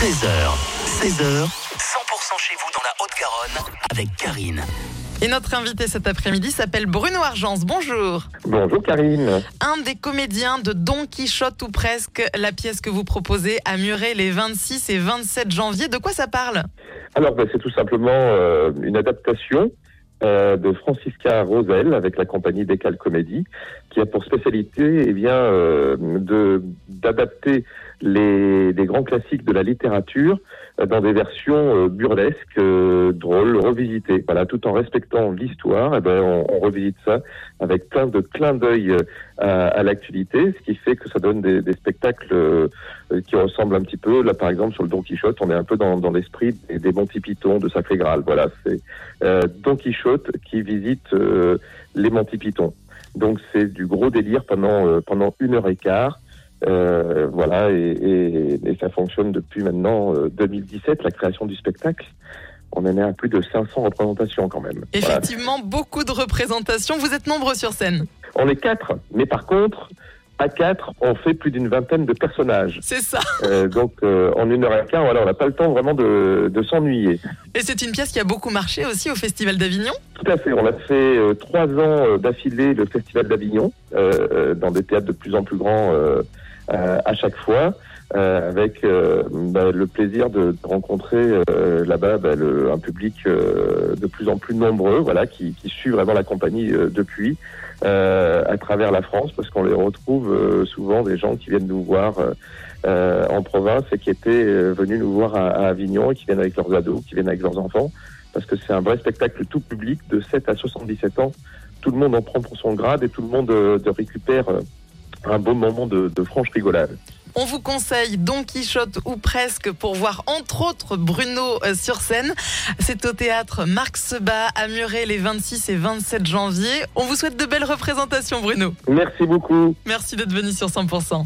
13h, 16h, 100% chez vous dans la Haute-Garonne avec Karine. Et notre invité cet après-midi s'appelle Bruno Argence. Bonjour. Bonjour Karine. Un des comédiens de Don Quichotte ou presque, la pièce que vous proposez à Muret les 26 et 27 janvier. De quoi ça parle? Alors ben, c'est tout simplement euh, une adaptation euh, de Francisca Rosel avec la compagnie Décal Comédie qui a pour spécialité eh bien, euh, de d'adapter les, les grands classiques de la littérature euh, dans des versions euh, burlesques, euh, drôles, revisitées. Voilà, tout en respectant l'histoire, eh ben, on, on revisite ça avec plein de clins d'œil à, à l'actualité, ce qui fait que ça donne des, des spectacles qui ressemblent un petit peu. Là, par exemple, sur le Don Quichotte, on est un peu dans, dans l'esprit des, des Monty Python, de Sacré Graal. Voilà, c'est euh, Don Quichotte qui visite euh, les Monty Python. Donc c'est du gros délire pendant euh, pendant une heure et quart. Euh, voilà, et, et, et, ça fonctionne depuis maintenant euh, 2017, la création du spectacle. On en est à plus de 500 représentations quand même. Voilà. Effectivement, beaucoup de représentations. Vous êtes nombreux sur scène. On est quatre, mais par contre, à quatre, on fait plus d'une vingtaine de personnages. C'est ça. Euh, donc euh, en une heure et quart, voilà, on n'a pas le temps vraiment de, de s'ennuyer. Et c'est une pièce qui a beaucoup marché aussi au Festival d'Avignon. Tout à fait. On a fait euh, trois ans euh, d'affilée le Festival d'Avignon, euh, euh, dans des théâtres de plus en plus grands à chaque fois, euh, avec euh, bah, le plaisir de, de rencontrer euh, là-bas bah, un public euh, de plus en plus nombreux, voilà, qui, qui suit vraiment la compagnie euh, depuis euh, à travers la France, parce qu'on les retrouve euh, souvent des gens qui viennent nous voir. euh, euh, en province et qui étaient euh, venus nous voir à, à Avignon et qui viennent avec leurs ados, qui viennent avec leurs enfants, parce que c'est un vrai spectacle tout public de 7 à 77 ans. Tout le monde en prend pour son grade et tout le monde euh, de récupère euh, un beau moment de, de franche rigolade. On vous conseille Don Quichotte ou presque pour voir entre autres Bruno euh, sur scène. C'est au théâtre Marc Sebat à Muret les 26 et 27 janvier. On vous souhaite de belles représentations Bruno. Merci beaucoup. Merci d'être venu sur 100%.